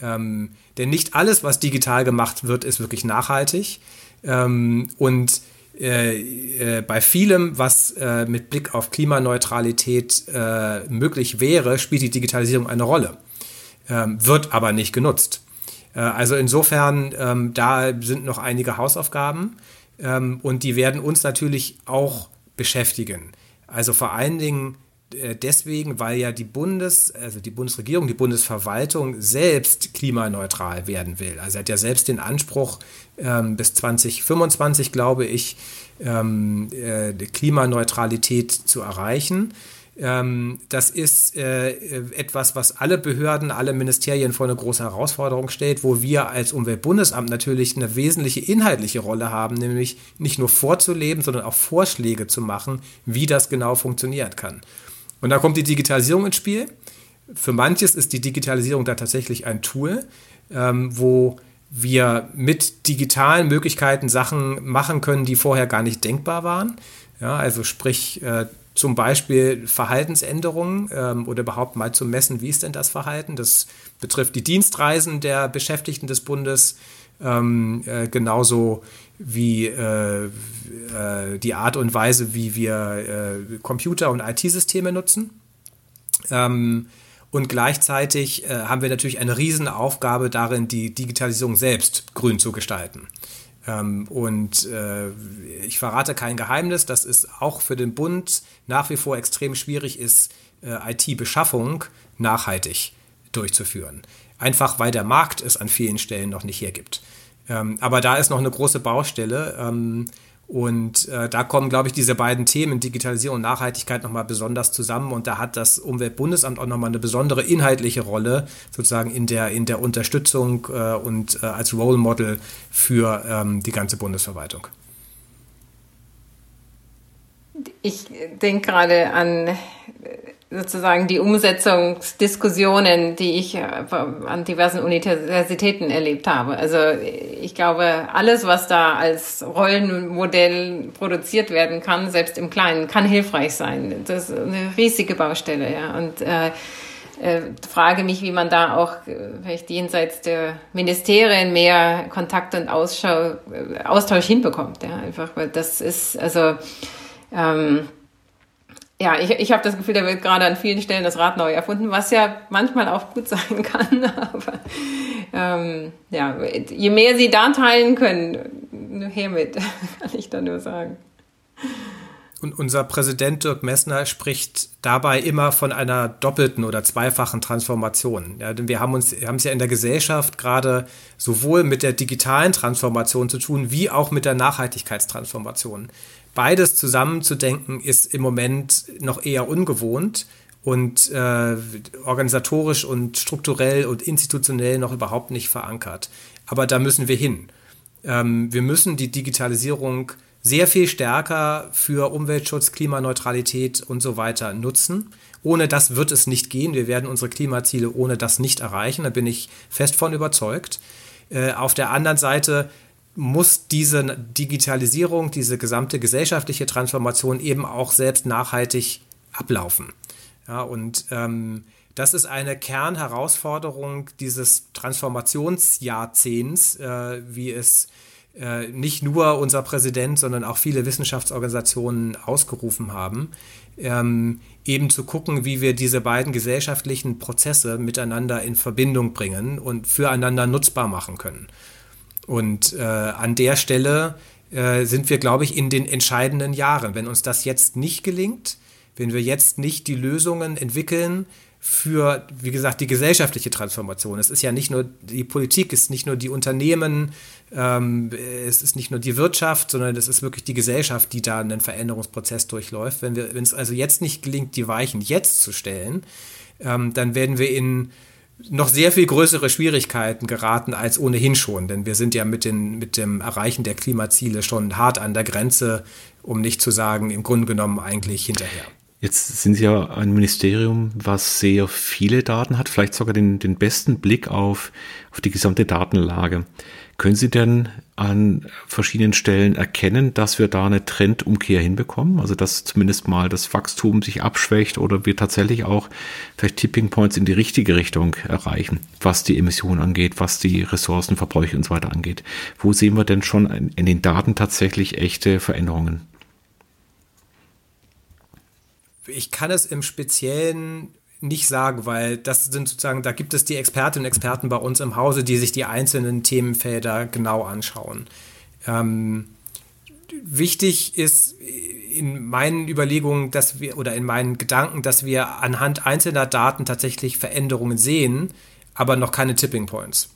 Ähm, denn nicht alles, was digital gemacht wird, ist wirklich nachhaltig. Ähm, und äh, äh, bei vielem, was äh, mit Blick auf Klimaneutralität äh, möglich wäre, spielt die Digitalisierung eine Rolle ähm, wird aber nicht genutzt. Äh, also insofern, ähm, da sind noch einige Hausaufgaben ähm, und die werden uns natürlich auch beschäftigen. Also vor allen Dingen äh, deswegen, weil ja die Bundes, also die Bundesregierung, die Bundesverwaltung selbst klimaneutral werden will. Also hat ja selbst den Anspruch, ähm, bis 2025, glaube ich, ähm, äh, Klimaneutralität zu erreichen. Ähm, das ist äh, etwas, was alle Behörden, alle Ministerien vor eine große Herausforderung stellt, wo wir als Umweltbundesamt natürlich eine wesentliche inhaltliche Rolle haben, nämlich nicht nur vorzuleben, sondern auch Vorschläge zu machen, wie das genau funktionieren kann. Und da kommt die Digitalisierung ins Spiel. Für manches ist die Digitalisierung da tatsächlich ein Tool, ähm, wo wir mit digitalen Möglichkeiten Sachen machen können, die vorher gar nicht denkbar waren. Ja, also sprich äh, zum Beispiel Verhaltensänderungen ähm, oder überhaupt mal zu messen, wie ist denn das Verhalten. Das betrifft die Dienstreisen der Beschäftigten des Bundes, ähm, äh, genauso wie äh, äh, die Art und Weise, wie wir äh, Computer- und IT-Systeme nutzen. Ähm, und gleichzeitig äh, haben wir natürlich eine Riesenaufgabe darin, die Digitalisierung selbst grün zu gestalten. Ähm, und äh, ich verrate kein Geheimnis, dass es auch für den Bund nach wie vor extrem schwierig ist, äh, IT-Beschaffung nachhaltig durchzuführen. Einfach weil der Markt es an vielen Stellen noch nicht hergibt. Ähm, aber da ist noch eine große Baustelle. Ähm, und äh, da kommen, glaube ich, diese beiden Themen, Digitalisierung und Nachhaltigkeit, nochmal besonders zusammen. Und da hat das Umweltbundesamt auch nochmal eine besondere inhaltliche Rolle, sozusagen in der, in der Unterstützung äh, und äh, als Role Model für ähm, die ganze Bundesverwaltung. Ich denke gerade an sozusagen die Umsetzungsdiskussionen, die ich äh, an diversen Universitäten erlebt habe. Also ich glaube, alles, was da als Rollenmodell produziert werden kann, selbst im Kleinen, kann hilfreich sein. Das ist eine riesige Baustelle, ja. Und äh, äh, frage mich, wie man da auch äh, vielleicht jenseits der Ministerien mehr Kontakt und Ausschau, äh, Austausch hinbekommt. Ja, einfach, weil das ist also ähm, ja, ich, ich habe das Gefühl, da wird gerade an vielen Stellen das Rad neu erfunden, was ja manchmal auch gut sein kann. Aber ähm, ja, je mehr sie da teilen können, hiermit, kann ich da nur sagen. Und unser Präsident Dirk Messner spricht dabei immer von einer doppelten oder zweifachen Transformation. Ja, denn wir haben uns, haben es ja in der Gesellschaft gerade sowohl mit der digitalen Transformation zu tun, wie auch mit der Nachhaltigkeitstransformation beides zusammenzudenken ist im Moment noch eher ungewohnt und äh, organisatorisch und strukturell und institutionell noch überhaupt nicht verankert. Aber da müssen wir hin. Ähm, wir müssen die Digitalisierung sehr viel stärker für Umweltschutz, Klimaneutralität und so weiter nutzen. Ohne das wird es nicht gehen. Wir werden unsere Klimaziele ohne das nicht erreichen. Da bin ich fest von überzeugt. Äh, auf der anderen Seite muss diese Digitalisierung, diese gesamte gesellschaftliche Transformation eben auch selbst nachhaltig ablaufen. Ja, und ähm, das ist eine Kernherausforderung dieses Transformationsjahrzehnts, äh, wie es äh, nicht nur unser Präsident, sondern auch viele Wissenschaftsorganisationen ausgerufen haben, ähm, eben zu gucken, wie wir diese beiden gesellschaftlichen Prozesse miteinander in Verbindung bringen und füreinander nutzbar machen können. Und äh, an der Stelle äh, sind wir, glaube ich, in den entscheidenden Jahren. Wenn uns das jetzt nicht gelingt, wenn wir jetzt nicht die Lösungen entwickeln für, wie gesagt, die gesellschaftliche Transformation. Es ist ja nicht nur die Politik, es ist nicht nur die Unternehmen, ähm, es ist nicht nur die Wirtschaft, sondern es ist wirklich die Gesellschaft, die da einen Veränderungsprozess durchläuft. Wenn wir, wenn es also jetzt nicht gelingt, die Weichen jetzt zu stellen, ähm, dann werden wir in noch sehr viel größere Schwierigkeiten geraten als ohnehin schon, denn wir sind ja mit, den, mit dem Erreichen der Klimaziele schon hart an der Grenze, um nicht zu sagen, im Grunde genommen eigentlich hinterher. Jetzt sind Sie ja ein Ministerium, was sehr viele Daten hat, vielleicht sogar den, den besten Blick auf, auf die gesamte Datenlage. Können Sie denn an verschiedenen Stellen erkennen, dass wir da eine Trendumkehr hinbekommen? Also dass zumindest mal das Wachstum sich abschwächt oder wir tatsächlich auch vielleicht Tipping Points in die richtige Richtung erreichen, was die Emissionen angeht, was die Ressourcenverbräuche und so weiter angeht. Wo sehen wir denn schon in den Daten tatsächlich echte Veränderungen? Ich kann es im Speziellen nicht sagen, weil das sind sozusagen, da gibt es die Expertinnen und Experten bei uns im Hause, die sich die einzelnen Themenfelder genau anschauen. Ähm, wichtig ist in meinen Überlegungen, dass wir oder in meinen Gedanken, dass wir anhand einzelner Daten tatsächlich Veränderungen sehen, aber noch keine Tipping Points.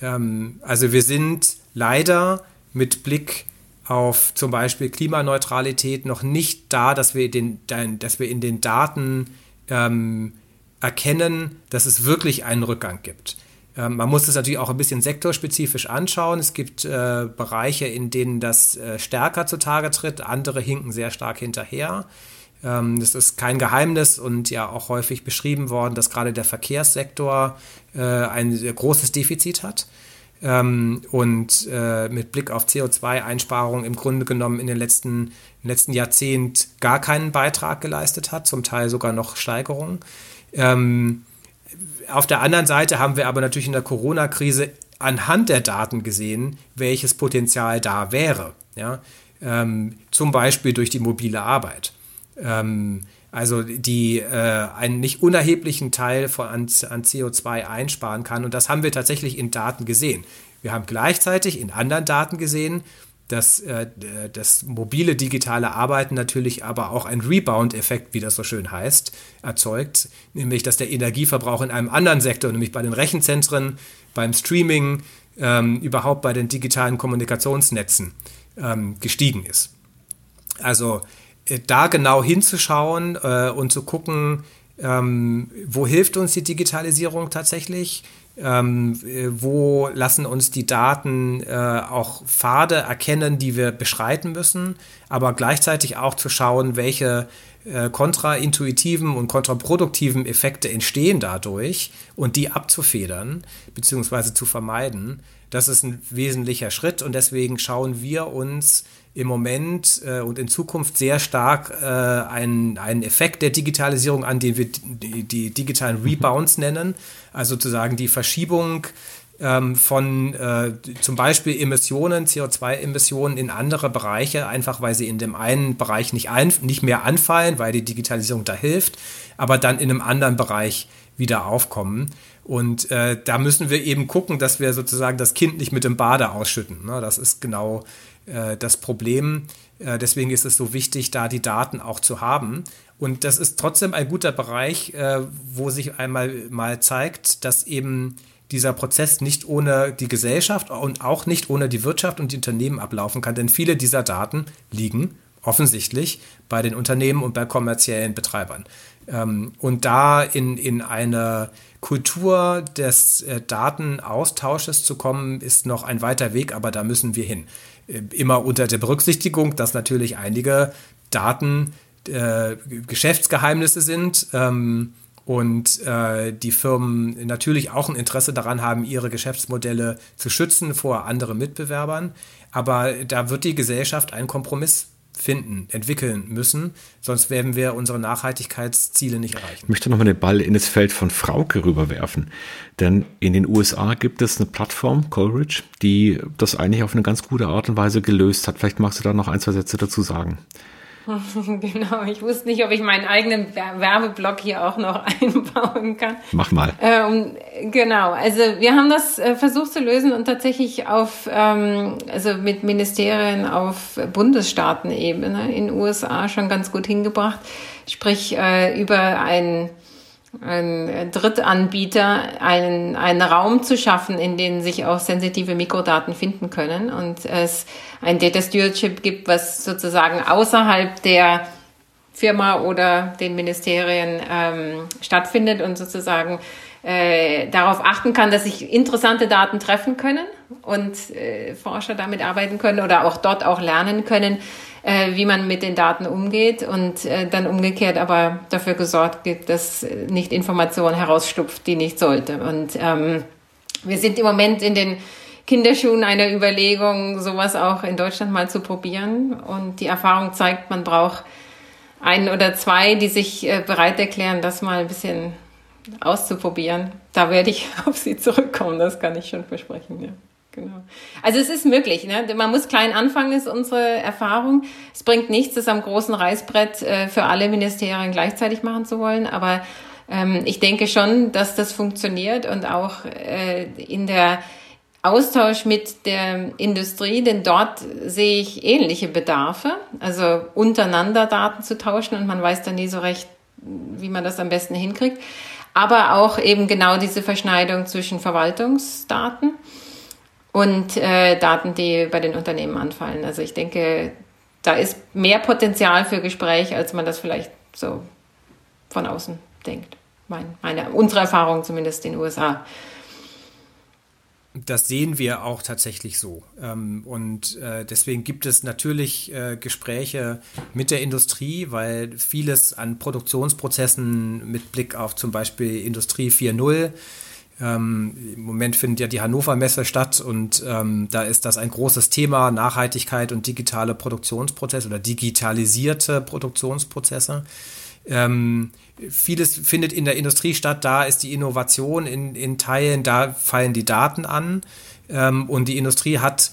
Ähm, also wir sind leider mit Blick auf zum Beispiel Klimaneutralität noch nicht da, dass wir, den, dass wir in den Daten ähm, erkennen, dass es wirklich einen Rückgang gibt. Ähm, man muss es natürlich auch ein bisschen sektorspezifisch anschauen. Es gibt äh, Bereiche, in denen das äh, stärker zutage tritt, andere hinken sehr stark hinterher. Ähm, das ist kein Geheimnis und ja auch häufig beschrieben worden, dass gerade der Verkehrssektor äh, ein großes Defizit hat ähm, und äh, mit Blick auf CO2-Einsparungen im Grunde genommen in den letzten, im letzten Jahrzehnt gar keinen Beitrag geleistet hat, zum Teil sogar noch Steigerungen. Ähm, auf der anderen Seite haben wir aber natürlich in der Corona-Krise anhand der Daten gesehen, welches Potenzial da wäre. Ja? Ähm, zum Beispiel durch die mobile Arbeit. Ähm, also die äh, einen nicht unerheblichen Teil von, an, an CO2 einsparen kann. Und das haben wir tatsächlich in Daten gesehen. Wir haben gleichzeitig in anderen Daten gesehen, dass äh, das mobile digitale Arbeiten natürlich aber auch einen Rebound-Effekt, wie das so schön heißt, erzeugt, nämlich dass der Energieverbrauch in einem anderen Sektor, nämlich bei den Rechenzentren, beim Streaming, ähm, überhaupt bei den digitalen Kommunikationsnetzen ähm, gestiegen ist. Also da genau hinzuschauen äh, und zu gucken, ähm, wo hilft uns die Digitalisierung tatsächlich, ähm, äh, wo lassen uns die Daten äh, auch Pfade erkennen, die wir beschreiten müssen, aber gleichzeitig auch zu schauen, welche äh, kontraintuitiven und kontraproduktiven Effekte entstehen dadurch und die abzufedern bzw. zu vermeiden. Das ist ein wesentlicher Schritt und deswegen schauen wir uns im Moment äh, und in Zukunft sehr stark äh, einen, einen Effekt der Digitalisierung an, den wir die, die digitalen mhm. Rebounds nennen. Also sozusagen die Verschiebung ähm, von äh, zum Beispiel Emissionen, CO2-Emissionen in andere Bereiche, einfach weil sie in dem einen Bereich nicht, ein, nicht mehr anfallen, weil die Digitalisierung da hilft, aber dann in einem anderen Bereich wieder aufkommen. Und äh, da müssen wir eben gucken, dass wir sozusagen das Kind nicht mit dem Bade ausschütten. Ne? Das ist genau das Problem. Äh, deswegen ist es so wichtig, da die Daten auch zu haben. Und das ist trotzdem ein guter Bereich, äh, wo sich einmal mal zeigt, dass eben dieser Prozess nicht ohne die Gesellschaft und auch nicht ohne die Wirtschaft und die Unternehmen ablaufen kann. Denn viele dieser Daten liegen offensichtlich bei den Unternehmen und bei kommerziellen Betreibern. Ähm, und da in, in eine Kultur des Datenaustausches zu kommen, ist noch ein weiter Weg, aber da müssen wir hin. Äh, immer unter der Berücksichtigung, dass natürlich einige Daten äh, Geschäftsgeheimnisse sind ähm, und äh, die Firmen natürlich auch ein Interesse daran haben, ihre Geschäftsmodelle zu schützen vor anderen Mitbewerbern. Aber da wird die Gesellschaft einen Kompromiss finden, entwickeln müssen, sonst werden wir unsere Nachhaltigkeitsziele nicht erreichen. Ich möchte nochmal den Ball in das Feld von Frauke rüberwerfen, denn in den USA gibt es eine Plattform, Coleridge, die das eigentlich auf eine ganz gute Art und Weise gelöst hat. Vielleicht magst du da noch ein, zwei Sätze dazu sagen. Genau, ich wusste nicht, ob ich meinen eigenen Werbeblock hier auch noch einbauen kann. Mach mal. Ähm, genau, also wir haben das äh, versucht zu lösen und tatsächlich auf, ähm, also mit Ministerien auf Bundesstaatenebene in den USA schon ganz gut hingebracht. Sprich, äh, über ein ein Drittanbieter einen, einen Raum zu schaffen, in dem sich auch sensitive Mikrodaten finden können und es ein Data Stewardship gibt, was sozusagen außerhalb der Firma oder den Ministerien ähm, stattfindet und sozusagen äh, darauf achten kann, dass sich interessante Daten treffen können und äh, Forscher damit arbeiten können oder auch dort auch lernen können, äh, wie man mit den Daten umgeht und äh, dann umgekehrt aber dafür gesorgt wird, dass nicht Information herausstupft, die nicht sollte. Und ähm, wir sind im Moment in den Kinderschuhen einer Überlegung, sowas auch in Deutschland mal zu probieren. Und die Erfahrung zeigt, man braucht einen oder zwei, die sich äh, bereit erklären, das mal ein bisschen auszuprobieren. Da werde ich auf Sie zurückkommen, das kann ich schon versprechen. Ja. Genau. Also es ist möglich. Ne? Man muss klein anfangen, ist unsere Erfahrung. Es bringt nichts, das am großen Reißbrett äh, für alle Ministerien gleichzeitig machen zu wollen. Aber ähm, ich denke schon, dass das funktioniert und auch äh, in der Austausch mit der Industrie, denn dort sehe ich ähnliche Bedarfe, also untereinander Daten zu tauschen und man weiß dann nie so recht, wie man das am besten hinkriegt. Aber auch eben genau diese Verschneidung zwischen Verwaltungsdaten und äh, Daten, die bei den Unternehmen anfallen. Also ich denke, da ist mehr Potenzial für Gespräch, als man das vielleicht so von außen denkt. Meine, meine, unsere Erfahrung zumindest in den USA. Das sehen wir auch tatsächlich so. Ähm, und äh, deswegen gibt es natürlich äh, Gespräche mit der Industrie, weil vieles an Produktionsprozessen mit Blick auf zum Beispiel Industrie 4.0 ähm, Im Moment findet ja die Hannover Messe statt und ähm, da ist das ein großes Thema, Nachhaltigkeit und digitale Produktionsprozesse oder digitalisierte Produktionsprozesse. Ähm, vieles findet in der Industrie statt, da ist die Innovation in, in Teilen, da fallen die Daten an ähm, und die Industrie hat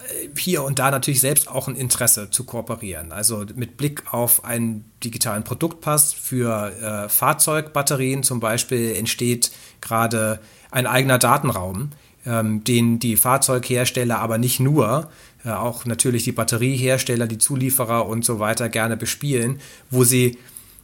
äh, hier und da natürlich selbst auch ein Interesse zu kooperieren. Also mit Blick auf einen digitalen Produktpass für äh, Fahrzeugbatterien zum Beispiel entsteht gerade ein eigener Datenraum, ähm, den die Fahrzeughersteller aber nicht nur, äh, auch natürlich die Batteriehersteller, die Zulieferer und so weiter gerne bespielen, wo sie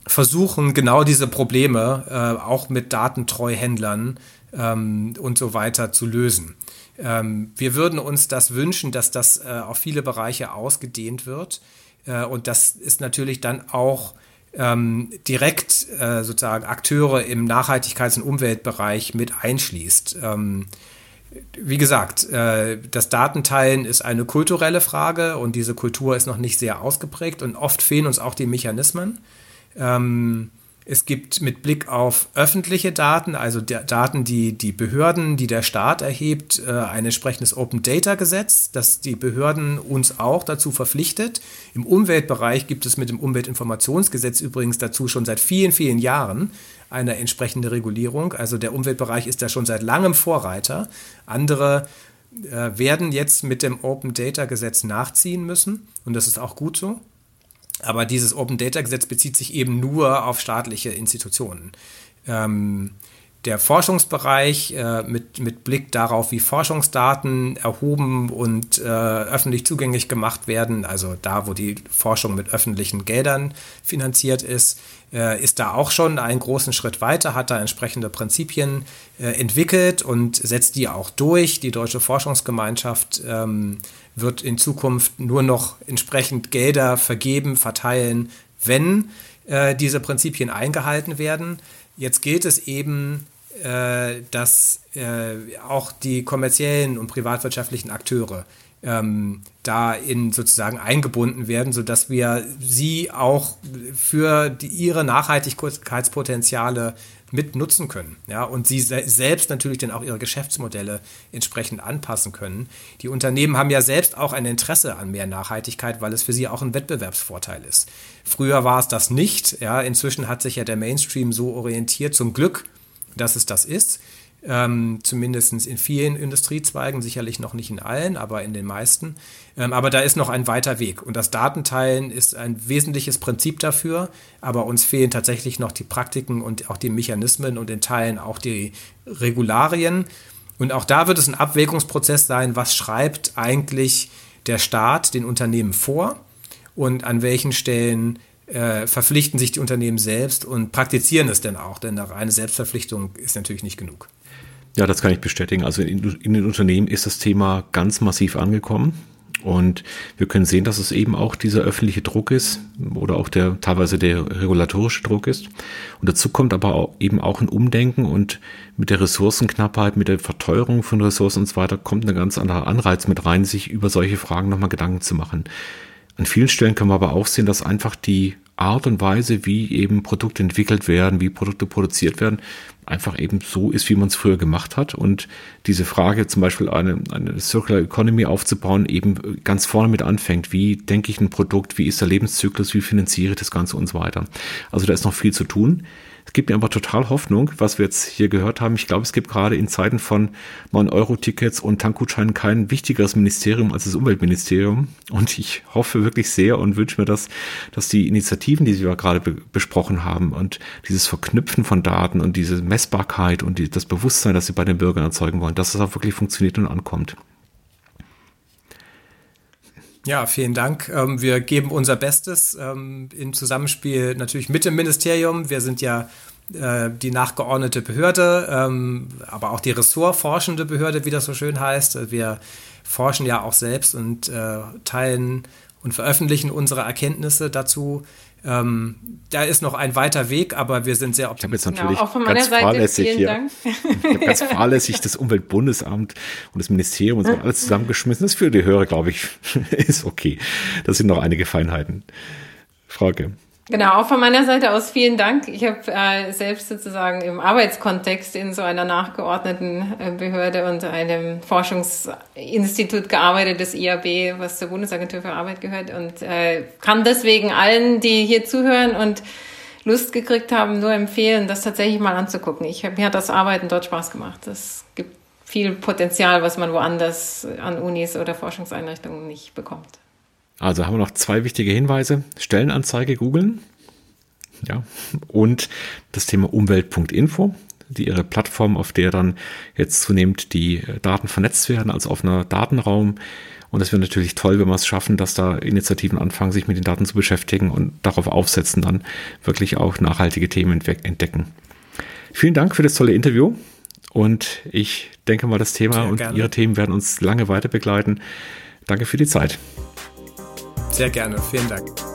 versuchen, genau diese Probleme äh, auch mit Datentreuhändlern ähm, und so weiter zu lösen. Ähm, wir würden uns das wünschen, dass das äh, auf viele Bereiche ausgedehnt wird. Äh, und das ist natürlich dann auch ähm, direkt äh, sozusagen Akteure im Nachhaltigkeits- und Umweltbereich mit einschließt. Ähm, wie gesagt, äh, das Datenteilen ist eine kulturelle Frage und diese Kultur ist noch nicht sehr ausgeprägt und oft fehlen uns auch die Mechanismen. Ähm, es gibt mit Blick auf öffentliche Daten, also Daten, die die Behörden, die der Staat erhebt, äh, ein entsprechendes Open Data Gesetz, das die Behörden uns auch dazu verpflichtet. Im Umweltbereich gibt es mit dem Umweltinformationsgesetz übrigens dazu schon seit vielen, vielen Jahren eine entsprechende Regulierung. Also der Umweltbereich ist da schon seit langem Vorreiter. Andere äh, werden jetzt mit dem Open Data Gesetz nachziehen müssen und das ist auch gut so. Aber dieses Open Data Gesetz bezieht sich eben nur auf staatliche Institutionen. Ähm, der Forschungsbereich äh, mit, mit Blick darauf, wie Forschungsdaten erhoben und äh, öffentlich zugänglich gemacht werden, also da, wo die Forschung mit öffentlichen Geldern finanziert ist, äh, ist da auch schon einen großen Schritt weiter, hat da entsprechende Prinzipien äh, entwickelt und setzt die auch durch. Die Deutsche Forschungsgemeinschaft ähm, wird in Zukunft nur noch entsprechend Gelder vergeben, verteilen, wenn äh, diese Prinzipien eingehalten werden. Jetzt gilt es eben, äh, dass äh, auch die kommerziellen und privatwirtschaftlichen Akteure ähm, da in sozusagen eingebunden werden, sodass wir sie auch für die, ihre Nachhaltigkeitspotenziale mit nutzen können. Ja, und sie se selbst natürlich dann auch ihre Geschäftsmodelle entsprechend anpassen können. Die Unternehmen haben ja selbst auch ein Interesse an mehr Nachhaltigkeit, weil es für sie auch ein Wettbewerbsvorteil ist. Früher war es das nicht. Ja, inzwischen hat sich ja der Mainstream so orientiert, zum Glück, dass es das ist ähm, zumindest in vielen Industriezweigen, sicherlich noch nicht in allen, aber in den meisten. Ähm, aber da ist noch ein weiter Weg. Und das Datenteilen ist ein wesentliches Prinzip dafür, aber uns fehlen tatsächlich noch die Praktiken und auch die Mechanismen und in Teilen auch die Regularien. Und auch da wird es ein Abwägungsprozess sein, was schreibt eigentlich der Staat den Unternehmen vor und an welchen Stellen äh, verpflichten sich die Unternehmen selbst und praktizieren es denn auch, denn eine reine Selbstverpflichtung ist natürlich nicht genug. Ja, das kann ich bestätigen. Also in, in, den Unternehmen ist das Thema ganz massiv angekommen. Und wir können sehen, dass es eben auch dieser öffentliche Druck ist oder auch der teilweise der regulatorische Druck ist. Und dazu kommt aber auch, eben auch ein Umdenken und mit der Ressourcenknappheit, mit der Verteuerung von Ressourcen und so weiter kommt ein ganz anderer Anreiz mit rein, sich über solche Fragen nochmal Gedanken zu machen. An vielen Stellen können wir aber auch sehen, dass einfach die Art und Weise, wie eben Produkte entwickelt werden, wie Produkte produziert werden, einfach eben so ist, wie man es früher gemacht hat. Und diese Frage, zum Beispiel eine, eine Circular Economy aufzubauen, eben ganz vorne mit anfängt. Wie denke ich ein Produkt? Wie ist der Lebenszyklus? Wie finanziere ich das Ganze und so weiter? Also da ist noch viel zu tun. Es gibt mir aber total Hoffnung, was wir jetzt hier gehört haben. Ich glaube, es gibt gerade in Zeiten von 9-Euro-Tickets und Tankgutscheinen kein wichtigeres Ministerium als das Umweltministerium. Und ich hoffe wirklich sehr und wünsche mir, dass, dass die Initiativen, die wir gerade be besprochen haben und dieses Verknüpfen von Daten und diese Messbarkeit und die, das Bewusstsein, das sie bei den Bürgern erzeugen wollen, dass das auch wirklich funktioniert und ankommt. Ja, vielen Dank. Ähm, wir geben unser Bestes ähm, im Zusammenspiel natürlich mit dem Ministerium. Wir sind ja äh, die nachgeordnete Behörde, ähm, aber auch die ressortforschende Behörde, wie das so schön heißt. Wir forschen ja auch selbst und äh, teilen und veröffentlichen unsere Erkenntnisse dazu. Ähm, da ist noch ein weiter Weg, aber wir sind sehr optimistisch. Ich habe jetzt natürlich genau, ganz Seite, fahrlässig hier, ich habe ganz fahrlässig das Umweltbundesamt und das Ministerium und so alles zusammengeschmissen. Das für die Hörer, glaube ich, ist okay. Das sind noch einige Feinheiten. Frage. Genau, auch von meiner Seite aus vielen Dank. Ich habe äh, selbst sozusagen im Arbeitskontext in so einer nachgeordneten äh, Behörde und einem Forschungsinstitut gearbeitet, das IAB, was zur Bundesagentur für Arbeit gehört und äh, kann deswegen allen, die hier zuhören und Lust gekriegt haben, nur empfehlen, das tatsächlich mal anzugucken. Ich, mir hat das Arbeiten dort Spaß gemacht. Es gibt viel Potenzial, was man woanders an Unis oder Forschungseinrichtungen nicht bekommt. Also haben wir noch zwei wichtige Hinweise. Stellenanzeige googeln. Ja. Und das Thema Umwelt.info, die ihre Plattform, auf der dann jetzt zunehmend die Daten vernetzt werden als offener Datenraum. Und es wäre natürlich toll, wenn wir es schaffen, dass da Initiativen anfangen, sich mit den Daten zu beschäftigen und darauf aufsetzen, dann wirklich auch nachhaltige Themen entdecken. Vielen Dank für das tolle Interview. Und ich denke mal, das Thema Sehr und gerne. Ihre Themen werden uns lange weiter begleiten. Danke für die Zeit. Sehr gerne. Vielen Dank.